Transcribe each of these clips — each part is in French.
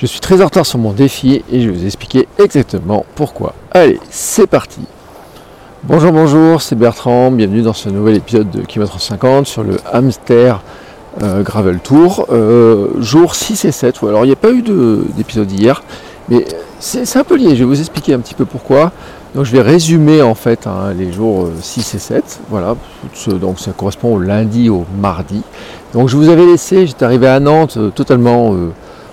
Je suis très en retard sur mon défi et je vais vous expliquer exactement pourquoi. Allez, c'est parti Bonjour, bonjour, c'est Bertrand, bienvenue dans ce nouvel épisode de Kilomètre 50 sur le Hamster euh, Gravel Tour, euh, jour 6 et 7. Alors il n'y a pas eu d'épisode hier, mais c'est un peu lié, je vais vous expliquer un petit peu pourquoi. Donc je vais résumer en fait hein, les jours 6 euh, et 7. Voilà, donc ça correspond au lundi au mardi. Donc je vous avais laissé, j'étais arrivé à Nantes totalement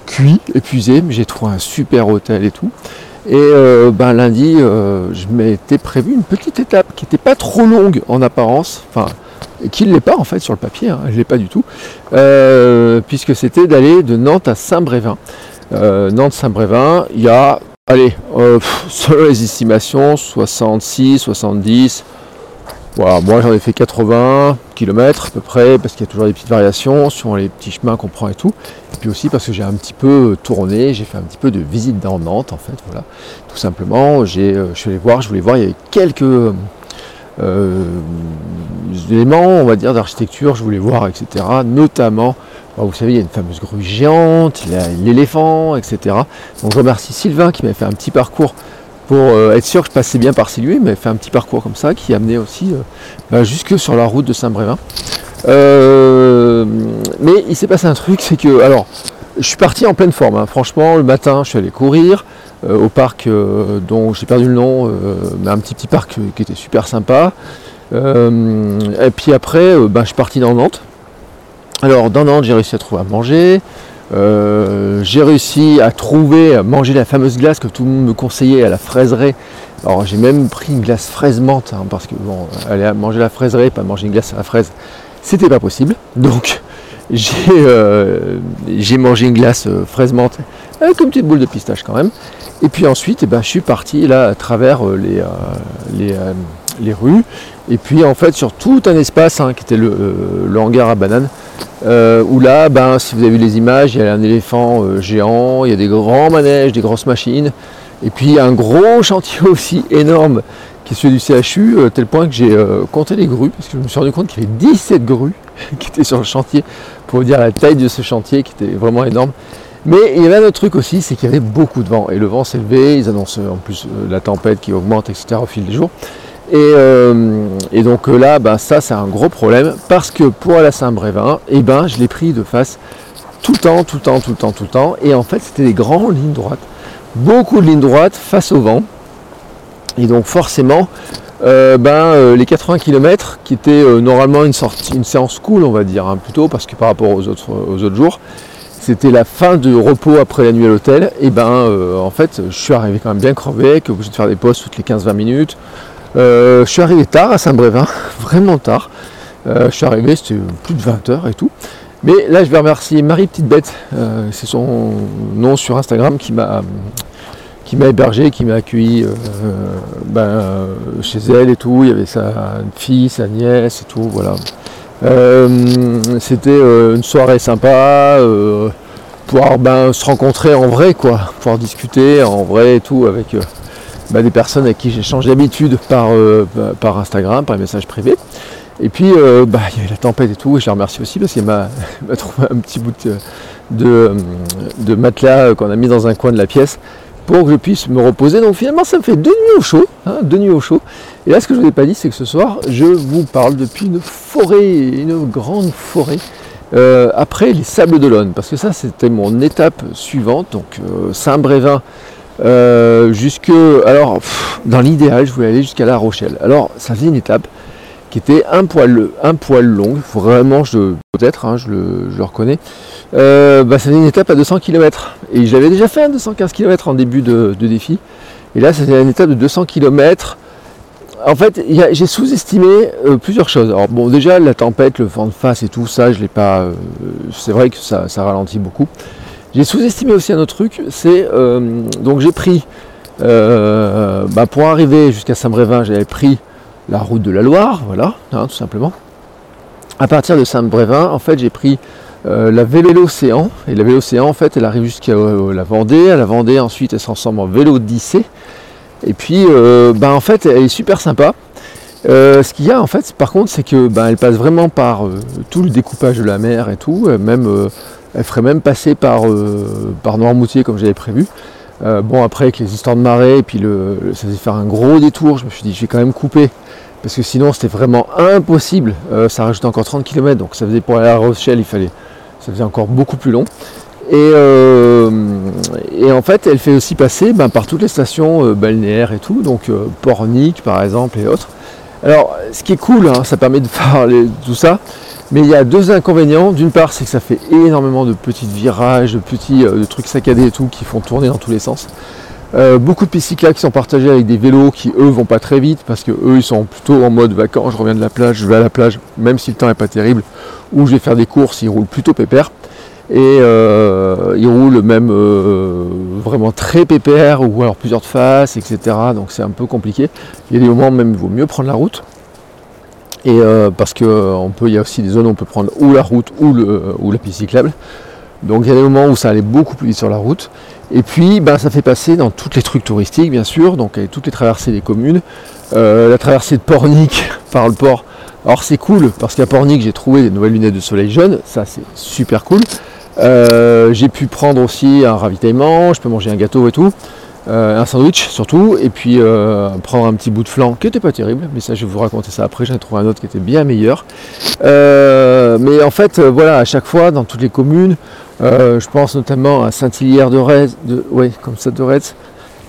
cuit, épuisé, mais j'ai trouvé un super hôtel et tout. Et euh, ben, lundi, euh, je m'étais prévu une petite étape qui n'était pas trop longue en apparence, enfin, qui ne l'est pas en fait sur le papier, hein, je ne l'ai pas du tout, euh, puisque c'était d'aller de Nantes à Saint-Brévin. Nantes-Saint-Brévin, il y a, allez, selon les estimations, 66, 70, voilà, moi j'en ai fait 80 km à peu près, parce qu'il y a toujours des petites variations sur les petits chemins qu'on prend et tout. Et puis aussi parce que j'ai un petit peu tourné, j'ai fait un petit peu de visite dans Nantes en fait, voilà. Tout simplement, j'ai, euh, je suis allé voir, je voulais voir, il y avait quelques euh, éléments, on va dire, d'architecture, je voulais voir, etc. Notamment, bah, vous savez, il y a une fameuse grue géante, l'éléphant, etc. Donc je remercie Sylvain qui m'a fait un petit parcours pour euh, être sûr que je passais bien par Silué, mais fait un petit parcours comme ça qui amenait aussi euh, bah, jusque sur la route de Saint-Brévin. Euh, mais il s'est passé un truc, c'est que alors je suis parti en pleine forme. Hein. Franchement, le matin, je suis allé courir au parc dont j'ai perdu le nom, mais un petit petit parc qui était super sympa. et puis après, bah, je suis parti dans Nantes. Alors dans Nantes, j'ai réussi à trouver à manger. Euh, j'ai réussi à trouver, à manger la fameuse glace que tout le monde me conseillait à la fraiserie. Alors j'ai même pris une glace fraise menthe, hein, parce que bon, aller manger la fraiserie, pas manger une glace à la fraise, c'était pas possible. Donc j'ai euh, mangé une glace euh, avec une petite boule de pistache quand même. Et puis ensuite, eh ben, je suis parti là à travers les, les, rues. Et puis en fait sur tout un espace hein, qui était le, le hangar à bananes. Euh, où là, ben, si vous avez vu les images, il y a un éléphant euh, géant, il y a des grands manèges, des grosses machines, et puis un gros chantier aussi énorme qui est celui du CHU, euh, tel point que j'ai compté les grues, parce que je me suis rendu compte qu'il y avait 17 grues qui étaient sur le chantier, pour vous dire la taille de ce chantier qui était vraiment énorme. Mais il y avait un autre truc aussi, c'est qu'il y avait beaucoup de vent, et le vent s'est levé, ils annoncent en plus la tempête qui augmente, etc. au fil des jours. Euh, et, donc euh, là, ben, ça c'est un gros problème parce que pour à Saint-Brévin, eh ben, je l'ai pris de face tout le temps, tout le temps, tout le temps, tout le temps. Et en fait, c'était des grandes lignes droites, beaucoup de lignes droites face au vent. Et donc forcément, euh, ben, les 80 km qui étaient normalement une séance cool, on va dire, hein, plutôt, parce que par rapport aux autres, aux autres jours, c'était la fin de repos après la nuit à l'hôtel. Et ben, en fait, je suis arrivé quand même bien crevé, que obligé de faire des pauses toutes les 15-20 minutes. Euh, je suis arrivé tard à Saint-Brévin, vraiment tard. Euh, je suis arrivé, c'était plus de 20 heures et tout. Mais là, je vais remercier Marie Petite Bête, euh, c'est son nom sur Instagram, qui m'a qui hébergé, qui m'a accueilli ben, chez elle et tout. Il y avait sa fille, sa nièce et tout, voilà. C'était une soirée sympa, pouvoir ben, se rencontrer en vrai, quoi, pouvoir discuter en vrai et tout avec bah, des personnes avec qui j'échange d'habitude par, euh, par Instagram, par les messages privés. Et puis euh, bah, il y avait la tempête et tout, et je la remercie aussi parce qu'elle m'a trouvé un petit bout de, matelas qu'on a mis dans un coin de la pièce pour que je puisse me reposer. Donc finalement ça me fait deux nuits au chaud, hein, deux nuits au chaud. Et là ce que je ne vous ai pas dit c'est que ce soir je vous parle depuis une forêt, une grande forêt. Euh, après les Sables d'Olonne, parce que ça c'était mon étape suivante, donc Saint-Brévin, euh, jusque, alors, dans l'idéal, je voulais aller jusqu'à La Rochelle. Alors, ça faisait une étape qui était un poil, un poil longue, vraiment, je, peut-être, hein, je, le, reconnais. Euh, bah, ça faisait une étape à 200 km. Et j'avais déjà fait un 215 km en début de, défi. Et là, c'était une étape de 200 km. En fait, j'ai sous-estimé euh, plusieurs choses. Alors bon, déjà la tempête, le vent de face et tout ça, je l'ai pas. c'est vrai que ça ralentit beaucoup. J'ai sous-estimé aussi un autre truc, c'est euh, donc j'ai pris euh, bah, pour arriver jusqu'à Saint-Brévin, j'avais pris la route de la Loire, voilà, hein, tout simplement. À partir de Saint-Brévin, en fait, j'ai pris euh, la Vélo-Océan, et la Vélo-Océan, en fait, elle arrive jusqu'à la Vendée. À la Vendée, ensuite, elle s'ensemble en vélo d'Issée. Et puis, bah, en fait, elle est super sympa. ce qu'il y a en fait, par contre, c'est que bah, elle passe vraiment par tout le découpage de la mer et tout, même elle ferait même passer par, par Noirmoutier comme j'avais prévu. bon après avec les histoires de marée et puis le, ça faisait faire un gros détour, je me suis dit je vais quand même couper parce que sinon c'était vraiment impossible. ça rajoutait encore 30 km donc ça faisait pour aller à Rochelle il fallait ça faisait encore beaucoup plus long. Euh, et, en fait, elle fait aussi passer ben, par toutes les stations euh, balnéaires et tout, donc euh, Pornic par exemple et autres. Alors, ce qui est cool, hein, ça permet de faire tout ça, mais il y a deux inconvénients. D'une part, c'est que ça fait énormément de petits virages, de petits trucs saccadés et tout qui font tourner dans tous les sens. beaucoup de pistes qui sont partagées avec des vélos qui eux vont pas très vite parce que eux ils sont plutôt en mode vacances, je reviens de la plage, je vais à la plage, même si le temps n'est pas terrible, ou je vais faire des courses, ils roulent plutôt pépère et euh, il roule même euh, vraiment très pépère ou alors plusieurs faces, etc. Donc c'est un peu compliqué. Il y a des moments même il vaut mieux prendre la route. Et euh, parce que on peut, il y a aussi des zones où on peut prendre ou la route ou, le, ou la piste cyclable. Donc il y a des moments où ça allait beaucoup plus vite sur la route. Et puis ben, ça fait passer dans toutes les trucs touristiques bien sûr, donc toutes les traversées des communes. la traversée de Pornic par le port. Alors c'est cool parce qu'à Pornic j'ai trouvé des nouvelles lunettes de soleil jeunes, ça c'est super cool. Euh, j'ai pu prendre aussi un ravitaillement, je peux manger un gâteau et tout, euh, un sandwich surtout, et puis euh, prendre un petit bout de flan qui n'était pas terrible, mais ça je vais vous raconter ça après, j'en ai trouvé un autre qui était bien meilleur. mais en fait, voilà, à chaque fois, dans toutes les communes, je pense notamment à Saint-Hilaire de Retz, de, ouais, comme ça de Retz,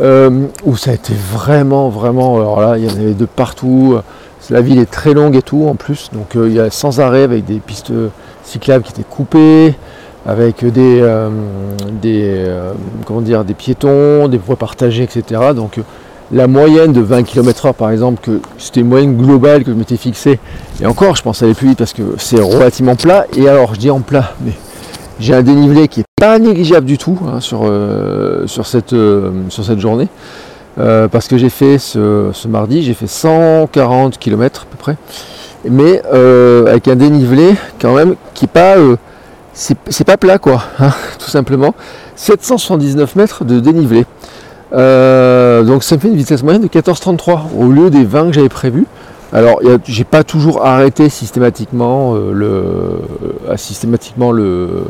où ça a été vraiment, vraiment, alors là, il y en avait de partout. La ville est très longue et tout en plus, donc il y a sans arrêt avec des pistes cyclables qui étaient coupées avec des, euh, euh, comment dire, des piétons, des voies partagées, etc. Donc la moyenne de 20 km/h par exemple, que c'était une moyenne globale que je m'étais fixée, et encore je pense aller plus vite parce que c'est relativement plat, et alors je dis en plat, mais j'ai un dénivelé qui est pas négligeable du tout hein, sur, euh, sur, cette, sur cette journée. parce que j'ai fait ce, ce mardi, j'ai fait 140 km à peu près, mais avec un dénivelé quand même qui n'est pas c'est pas plat quoi, hein, tout simplement. 779 mètres de dénivelé. Euh, donc ça me fait une vitesse moyenne de 14,33 au lieu des 20 que j'avais prévu. Alors j'ai pas toujours arrêté systématiquement euh, le, systématiquement le,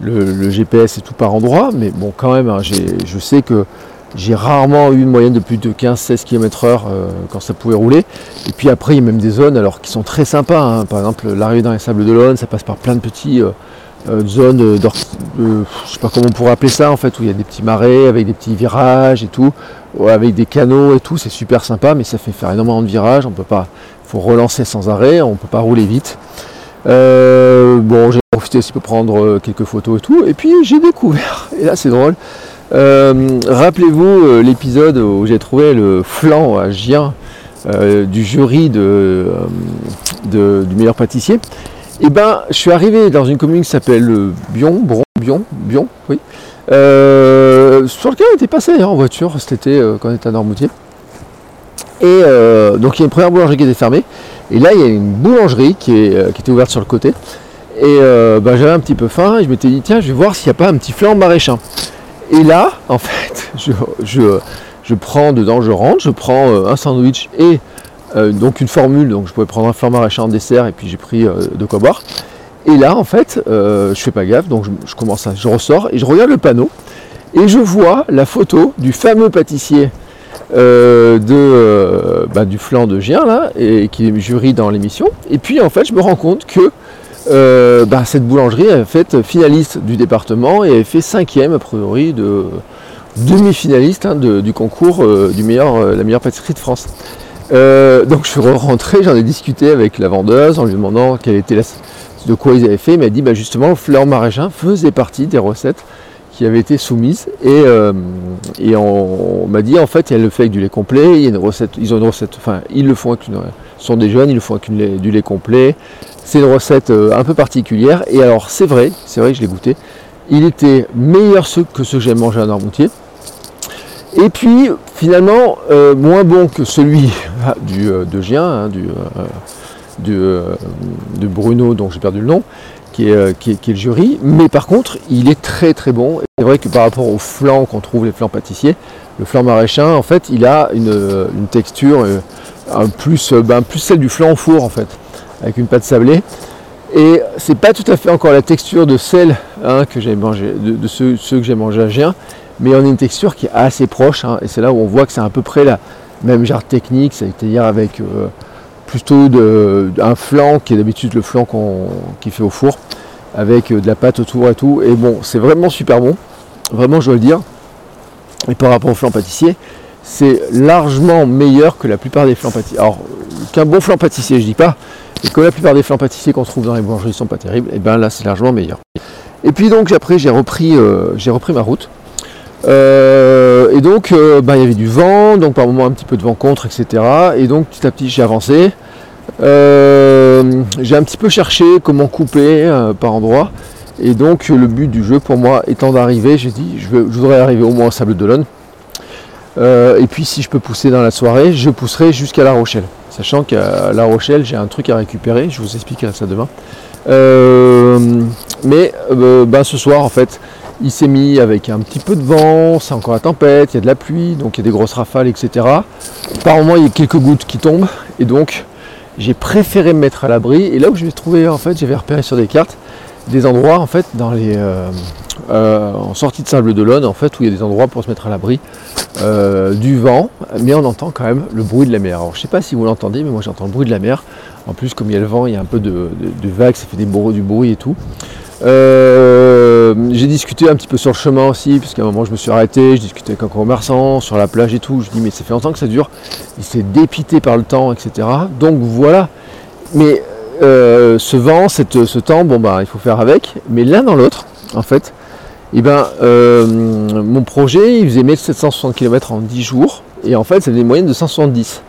GPS et tout par endroit, mais bon quand même hein, je sais que j'ai rarement eu une moyenne de plus de 15-16 km heure euh, quand ça pouvait rouler. Et puis après il y a même des zones alors qui sont très sympas. Hein. Par exemple l'arrivée dans les sables d'Olonne, ça passe par plein de petits euh, zone de, je sais pas comment on pourrait appeler ça en fait, où il y a des petits marais avec des petits virages et tout, avec des canaux et tout, c'est super sympa, mais ça fait faire énormément de virages, on peut pas, faut relancer sans arrêt, on peut pas rouler vite. Euh, bon, j'ai profité aussi pour prendre euh, quelques photos et tout, et puis j'ai découvert, et là c'est drôle, rappelez-vous l'épisode où j'ai trouvé le flanc à Gien du jury de, du meilleur pâtissier. Et eh ben, je suis arrivé dans une commune qui s'appelle euh, Bion, Bron, Bion, Bion, oui, euh, sur lequel on était passé en voiture cet été euh, quand on était à Normoutier. Et donc il y a une première boulangerie qui était fermée. Et là il y a une boulangerie qui, était ouverte sur le côté. Et ben, j'avais un petit peu faim et je m'étais dit tiens je vais voir s'il n'y a pas un petit flan maraîchin. Et là, en fait, je, je prends dedans, je rentre, je prends un sandwich et euh, donc une formule, donc je pouvais prendre un flan maraîcher en dessert et puis j'ai pris euh, de quoi boire. Et là en fait, euh, je fais pas gaffe, donc je, commence à, je ressors et je regarde le panneau et je vois la photo du fameux pâtissier de, bah, du flan de Gien là, et qui est jury dans l'émission. Et puis en fait, je me rends compte que bah, cette boulangerie a fait finaliste du département et a fait cinquième a priori de demi-finaliste hein, du concours du meilleur, la meilleure pâtisserie de France. Euh, donc je suis rentré, j'en ai discuté avec la vendeuse en lui demandant de quoi ils avaient fait. Il m'a dit bah, justement le fleur maraîchin faisait partie des recettes qui avaient été soumises et, euh, on, m'a dit en fait elle le fait avec du lait complet, il y a une ils ont une recette, enfin ils le font avec une, ce sont des jeunes, ils le font avec du lait complet. C'est une recette euh, un peu particulière et alors c'est vrai, c'est vrai que je l'ai goûté. Il était meilleur que ceux que j'ai mangé à Normoutier. Et puis finalement euh, moins bon que celui ah, du, euh, de Gien, hein, du, euh, de Bruno dont j'ai perdu le nom, qui est, le jury, mais par contre il est très très bon. C'est vrai que par rapport au flan qu'on trouve les flancs pâtissiers, le flan maraîchin en fait il a une, texture ben, plus celle du flan au four en fait, avec une pâte sablée. Et c'est pas tout à fait encore la texture de celle hein, que j'ai mangé, de, ceux, que j'ai mangé à Gien, mais on a une texture qui est assez proche, hein, et c'est là où on voit que c'est à peu près la même genre technique, c'est-à-dire avec euh, plutôt un flanc qui est d'habitude le flanc qu'on, qui fait au four, avec euh, de la pâte autour et tout. Et bon, c'est vraiment super bon, vraiment je dois le dire. Et par rapport au flan pâtissier, c'est largement meilleur que la plupart des flancs pâtissiers. Alors, qu'un bon flan pâtissier, je dis pas, et que la plupart des flancs pâtissiers qu'on trouve dans les boulangeries sont pas terribles, et bien là c'est largement meilleur. Et puis donc après j'ai repris, euh, j'ai repris ma route. Euh, et donc euh, ben, il y avait du vent, donc par moment un petit peu de vent contre, etc. Et donc petit à petit j'ai avancé. j'ai un petit peu cherché comment couper par endroit. Et donc le but du jeu pour moi étant d'arriver, j'ai dit je, voudrais arriver au moins au Sable d'Olonne. et puis si je peux pousser dans la soirée, je pousserai jusqu'à La Rochelle. Sachant qu'à La Rochelle, j'ai un truc à récupérer, je vous expliquerai ça demain. Euh, mais euh, ben, ce soir, en fait, il s'est mis avec un petit peu de vent, c'est encore la tempête, il y a de la pluie, donc il y a des grosses rafales, etc. Par moment, il y a quelques gouttes qui tombent, et donc j'ai préféré me mettre à l'abri. Et là où je vais trouver, en fait, j'avais repéré sur des cartes des endroits, en fait, dans les, euh, en sortie de Sable d'Olonne, en fait, où il y a des endroits pour se mettre à l'abri. Euh, du vent, mais on entend quand même le bruit de la mer. Alors je sais pas si vous l'entendez, mais moi j'entends le bruit de la mer. En plus, comme il y a le vent, il y a un peu de, vagues, ça fait des du bruit et tout. Euh, j'ai discuté un petit peu sur le chemin aussi, puisqu'à un moment je me suis arrêté, je discutais avec un commerçant sur la plage et tout. Je dis mais ça fait longtemps que ça dure, il s'est dépité par le temps, etc. Donc voilà. Mais euh, ce vent, ce temps, bon bah il faut faire avec. Mais l'un dans l'autre, en fait, eh ben, euh, mon projet, il faisait 1760 km en 10 jours, et en fait, ça faisait une moyenne de 170.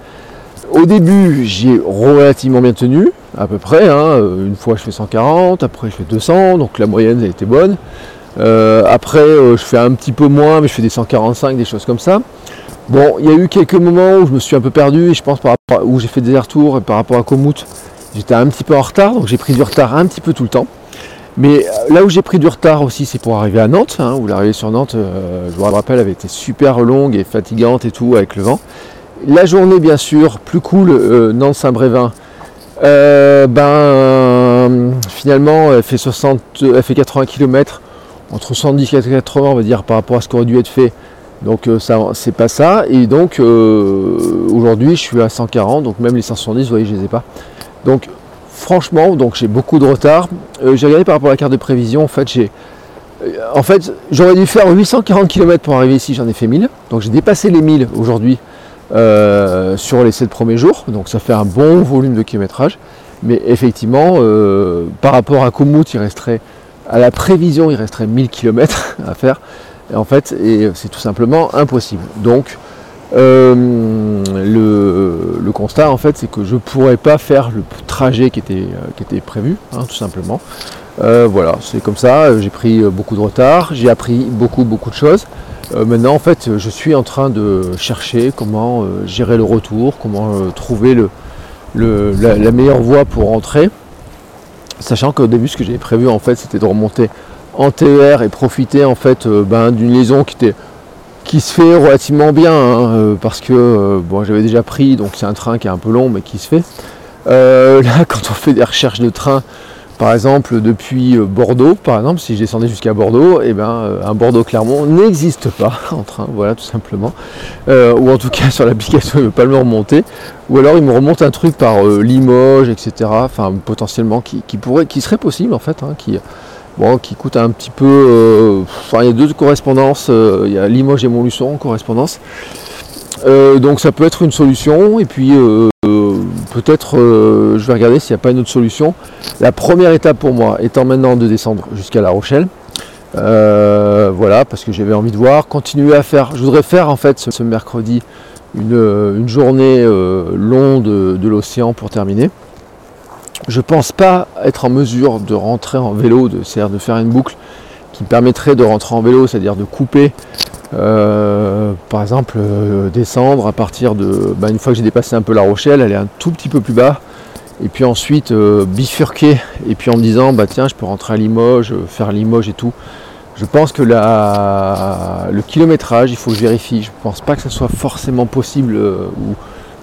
Au début, j'ai relativement bien tenu, à peu près. Hein. Une fois, je fais 140, après, je fais 200, donc la moyenne, elle était bonne. Euh, après, euh, je fais un petit peu moins, mais je fais des 145, des choses comme ça. Bon, il y a eu quelques moments où je me suis un peu perdu, et je pense par rapport où j'ai fait des retours et par rapport à Komoot, j'étais un petit peu en retard, donc j'ai pris du retard un petit peu tout le temps. Mais euh, là où j'ai pris du retard aussi, c'est pour arriver à Nantes, hein, où l'arrivée sur Nantes, je vous le rappelle, avait été super longue et fatigante et tout avec le vent. La journée, bien sûr, plus cool, euh, ben, finalement, elle fait, 60, elle fait 80 km, entre 70 et 80, on va dire, par rapport à ce qui aurait dû être fait. Donc ça, c'est pas ça. Et donc aujourd'hui, je suis à 140, donc même les 170, vous voyez, je les ai pas. Donc franchement, donc j'ai beaucoup de retard. Euh, j'ai regardé par rapport à la carte de prévision, en fait, j'ai. Euh, en fait, j'aurais dû faire 840 km pour arriver ici, j'en ai fait 1000. Donc j'ai dépassé les 1000 aujourd'hui euh, sur les 7 premiers jours. Donc ça fait un bon volume de kilométrage. Mais effectivement, par rapport à Komoot, il resterait, à la prévision, il resterait 1000 km à faire. Et en fait, c'est tout simplement impossible. Donc, euh, le, constat en fait c'est que je ne pourrais pas faire le trajet qui était, euh, qui était prévu, hein, tout simplement. Euh, voilà, c'est comme ça, j'ai pris beaucoup de retard, j'ai appris beaucoup beaucoup de choses. Maintenant en fait je suis en train de chercher comment gérer le retour, comment trouver le, la, meilleure voie pour rentrer. Sachant qu'au début ce que j'avais prévu en fait c'était de remonter en TER et profiter en fait ben, d'une liaison qui se fait relativement bien hein, euh, parce que euh, bon, j'avais déjà pris, donc c'est un train qui est un peu long mais qui se fait. Euh, là, quand on fait des recherches de train, par exemple depuis Bordeaux, par exemple, si je descendais jusqu'à Bordeaux, eh ben un Bordeaux-Clermont n'existe pas en train, voilà tout simplement. ou en tout cas sur l'application il ne veut pas me remonter. Ou alors il me remonte un truc par Limoges, etc. Enfin potentiellement qui, pourrait, qui serait possible en fait, hein, qui qui coûte un petit peu. Euh, enfin, il y a deux correspondances. Euh, il y a Limoges et Montluçon en correspondance. Euh, donc ça peut être une solution. Et puis peut-être, je vais regarder s'il n'y a pas une autre solution. La première étape pour moi étant maintenant de descendre jusqu'à La Rochelle. voilà, parce que j'avais envie de voir, continuer à faire. Je voudrais faire en fait ce, mercredi une, journée longue de l'océan pour terminer. Je pense pas être en mesure de rentrer en vélo, c'est-à-dire de faire une boucle qui permettrait de rentrer en vélo, c'est-à-dire de couper, euh, par exemple, euh, descendre à partir de. Bah, une fois que j'ai dépassé un peu la Rochelle, aller un tout petit peu plus bas, et puis ensuite euh, bifurquer, et puis en me disant, bah tiens, je peux rentrer à Limoges, faire Limoges et tout. Je pense que le kilométrage, il faut que je vérifie. Je ne pense pas que ce soit forcément possible ou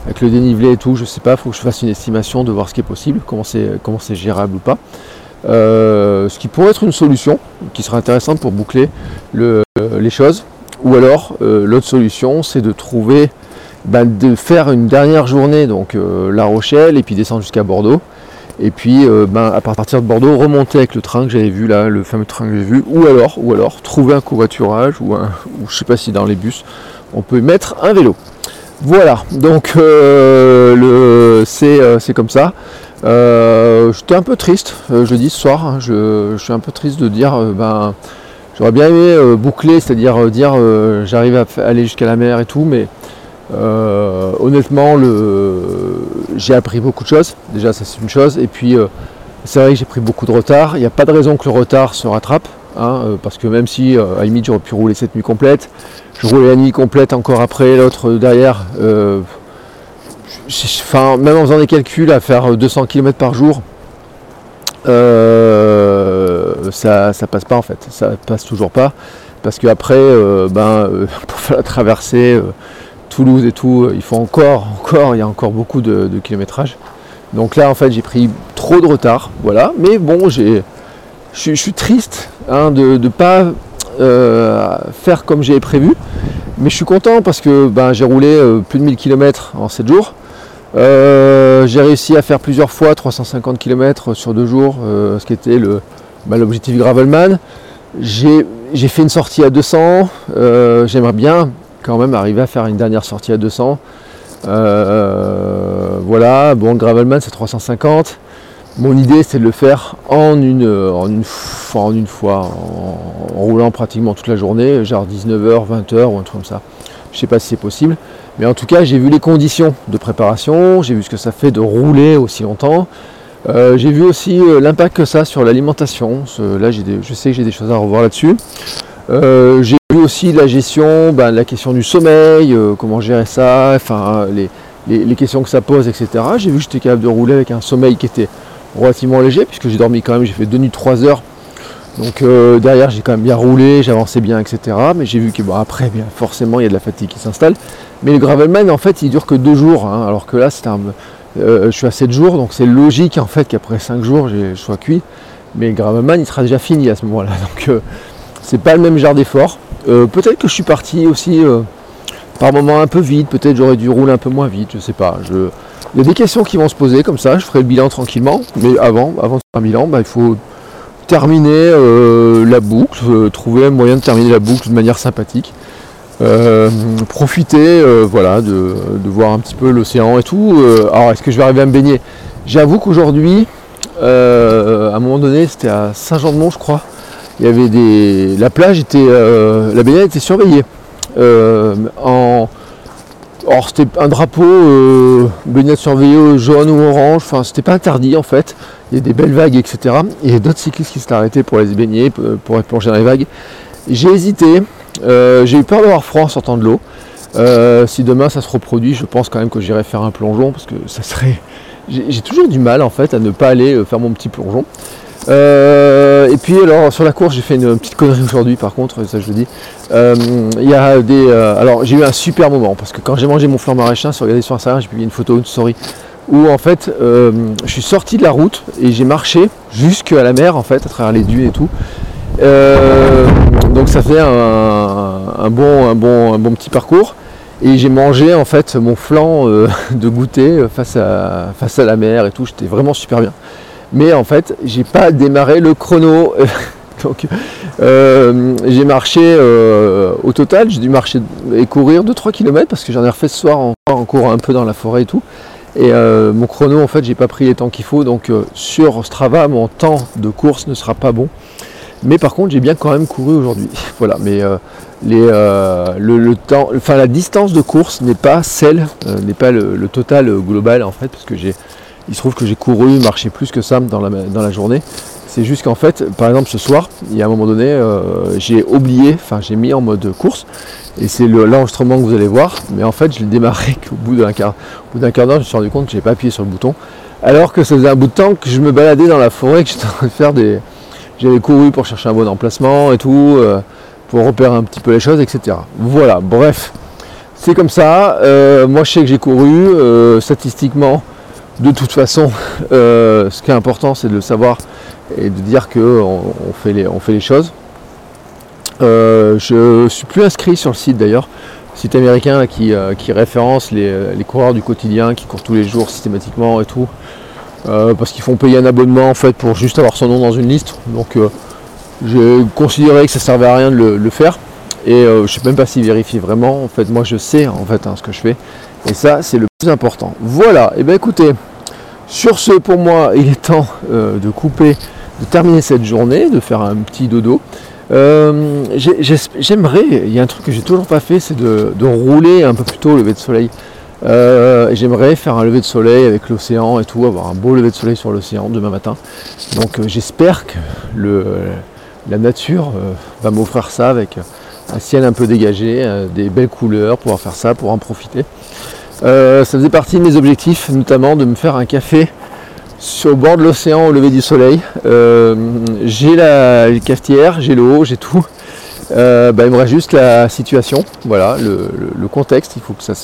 avec le dénivelé et tout, je sais pas, il faut que je fasse une estimation de voir ce qui est possible, comment c'est comment c'est gérable ou pas. Ce qui pourrait être une solution qui serait intéressante pour boucler les choses. Ou alors l'autre solution c'est de trouver ben, de faire une dernière journée, donc La Rochelle, et puis descendre jusqu'à Bordeaux. Et puis ben, à partir de Bordeaux, remonter avec le train que j'avais vu là, le fameux train que j'ai vu, ou alors, ou alors trouver un covoiturage, ou, un, ou je sais pas si dans les bus, on peut mettre un vélo. Voilà, donc euh, euh, c'est comme ça. Euh, j'étais un peu triste jeudi ce soir. Hein. je, suis un peu triste de dire ben j'aurais bien aimé boucler, c'est-à-dire dire j'arrive à aller jusqu'à la mer et tout, mais honnêtement j'ai appris beaucoup de choses. Déjà ça c'est une chose. Et puis c'est vrai que j'ai pris beaucoup de retard. Il n'y a pas de raison que le retard se rattrape. Hein, parce que même si à limite j'aurais pu rouler cette nuit complète, je roulais la nuit complète encore après, l'autre derrière. Euh, même en faisant des calculs à faire 200 km par jour, euh, ça, ça passe pas en fait. Ça passe toujours pas. Parce qu'après, euh, ben, pour faire la traversée Toulouse et tout, il faut encore, encore, il y a encore beaucoup de, kilométrage. Donc là, en fait, j'ai pris trop de retard. Voilà. Mais bon, j'ai. Je suis triste hein, de ne pas euh, faire comme j'ai prévu. Mais je suis content parce que ben, j'ai roulé euh, plus de 1000 km en 7 jours. Euh, j'ai réussi à faire plusieurs fois 350 km sur 2 jours, ce qui était ben, l'objectif Gravelman. J'ai fait une sortie à 200. J'aimerais bien quand même arriver à faire une dernière sortie à 200. voilà, bon, Gravelman c'est 350. Mon idée c'est de le faire en une, une, en une fois, en, roulant pratiquement toute la journée, genre 19h, 20h ou un truc comme ça. Je sais pas si c'est possible. Mais en tout cas j'ai vu les conditions de préparation, j'ai vu ce que ça fait de rouler aussi longtemps. Euh, j'ai vu aussi euh, l'impact que ça a sur l'alimentation. Là je sais que j'ai des choses à revoir là-dessus. Euh, j'ai vu aussi la gestion, ben, la question du sommeil, comment gérer ça, enfin les, questions que ça pose, etc. J'ai vu que j'étais capable de rouler avec un sommeil qui était relativement léger, puisque j'ai dormi quand même, j'ai fait deux nuits 3 heures. Donc derrière j'ai quand même bien roulé, j'avançais bien, etc. Mais j'ai vu que bon après bien forcément il y a de la fatigue qui s'installe. Mais le Gravelman en fait il dure que deux jours, hein. alors que là c'est un. Euh, je suis à 7 jours, donc c'est logique en fait qu'après 5 jours je sois cuit. Mais le Gravelman il sera déjà fini à ce moment-là. Donc euh, c'est pas le même genre d'effort. peut-être que je suis parti aussi par moment un peu vite, peut-être j'aurais dû rouler un peu moins vite, je sais pas. Il y a des questions qui vont se poser comme ça, je ferai le bilan tranquillement, mais avant, avant de faire un bilan, bah, il faut terminer euh, la boucle, euh, trouver un moyen de terminer la boucle de manière sympathique. Euh, profiter voilà, de, voir un petit peu l'océan et tout. alors est-ce que je vais arriver à me baigner? J'avoue qu'aujourd'hui, à un moment donné, c'était à Saint-Jean-de-Mont je crois, il y avait des. La plage était. la baignade était surveillée. en alors c'était un drapeau euh, baignade surveillée jaune ou orange, enfin c'était pas interdit en fait. Il y a des belles vagues, etc. Et il y a d'autres cyclistes qui s'étaient arrêtés pour les baigner, pour être plongés dans les vagues. J'ai hésité, euh, j'ai eu peur d'avoir froid en sortant de l'eau. Euh, si demain ça se reproduit, je pense quand même que j'irai faire un plongeon parce que ça serait. J'ai toujours du mal en fait à ne pas aller faire mon petit plongeon. Euh, et puis alors sur la course j'ai fait une petite connerie aujourd'hui par contre, ça je le dis. Euh, il y a des. Euh, alors j'ai eu un super moment parce que quand j'ai mangé mon flan maraîchin, sur regardez sur Instagram, j'ai publié une photo, une story, où en fait je suis sorti de la route et j'ai marché jusqu'à la mer en fait, à travers les dunes et tout. Donc ça fait un, bon, petit parcours. Et j'ai mangé en fait mon flan de goûter face à, face à la mer et tout, j'étais vraiment super bien mais en fait j'ai pas démarré le chrono. Euh, j'ai marché euh, au total, j'ai dû marcher et courir 2-3 km parce que j'en ai refait ce soir en, courant un peu dans la forêt et tout. Et euh, mon chrono en fait j'ai pas pris les temps qu'il faut donc sur Strava mon temps de course ne sera pas bon. Mais par contre j'ai bien quand même couru aujourd'hui. Voilà, mais les, le, temps, enfin la distance de course n'est pas celle, n'est pas le, total global en fait, parce que j'ai il se trouve que j'ai couru, marché plus que ça dans la, dans la journée. C'est juste qu'en fait, par exemple ce soir, il y a un moment donné, euh, j'ai oublié, enfin j'ai mis en mode course, et c'est l'enregistrement que vous allez voir, mais en fait je l'ai démarré qu'au bout d'un quart, quart d'heure, je me suis rendu compte que je n'avais pas appuyé sur le bouton, alors que ça faisait un bout de temps que je me baladais dans la forêt, que j'étais en train de faire des. J'avais couru pour chercher un bon emplacement et tout, euh, pour repérer un petit peu les choses, etc. Voilà, bref. c'est comme ça. Euh, moi, je sais que j'ai couru. euh, statistiquement, de toute façon, ce qui est important, c'est de le savoir et de dire qu'on on fait, les, fait les choses. Je suis plus inscrit sur le site d'ailleurs, site américain qui référence les, les coureurs du quotidien qui courent tous les jours systématiquement et tout. Euh, parce qu'ils font payer un abonnement en fait pour juste avoir son nom dans une liste. Donc euh, j'ai considéré que ça servait à rien de le, faire. Et euh, je sais même pas s'ils vérifient vraiment. En fait, moi je sais en fait hein, ce que je fais. Et ça, c'est le plus important. Voilà. Et bien écoutez, sur ce, pour moi, il est temps euh, de couper, de terminer cette journée, de faire un petit dodo. J'ai- j'ai- J'aimerais, il y a un truc que j'ai toujours pas fait, c'est de, de rouler un peu plus tôt au lever de soleil. Euh, J'aimerais faire un lever de soleil avec l'océan et tout, avoir un beau lever de soleil sur l'océan demain matin. Donc euh, j'espère que la nature euh, va m'offrir ça avec un ciel un peu dégagé, des belles couleurs, pouvoir faire ça, pour en profiter. Ça faisait partie de mes objectifs, notamment de me faire un café sur le bord de l'océan au lever du soleil. J'ai la cafetière, j'ai l'eau, j'ai tout. Euh, bah, il me reste juste la situation, voilà, le, contexte, il faut que ça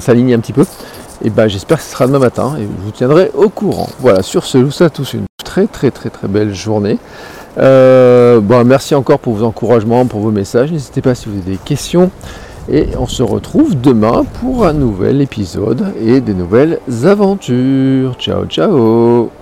s'aligne un petit peu. Et bah, j'espère que ce sera demain matin et je vous tiendrai au courant. Voilà, sur ce, je vous souhaite à tous une très très très très belle journée. Euh, bon, merci encore pour vos encouragements, pour vos messages. N'hésitez pas si vous avez des questions. Et on se retrouve demain pour un nouvel épisode et des nouvelles aventures. Ciao ciao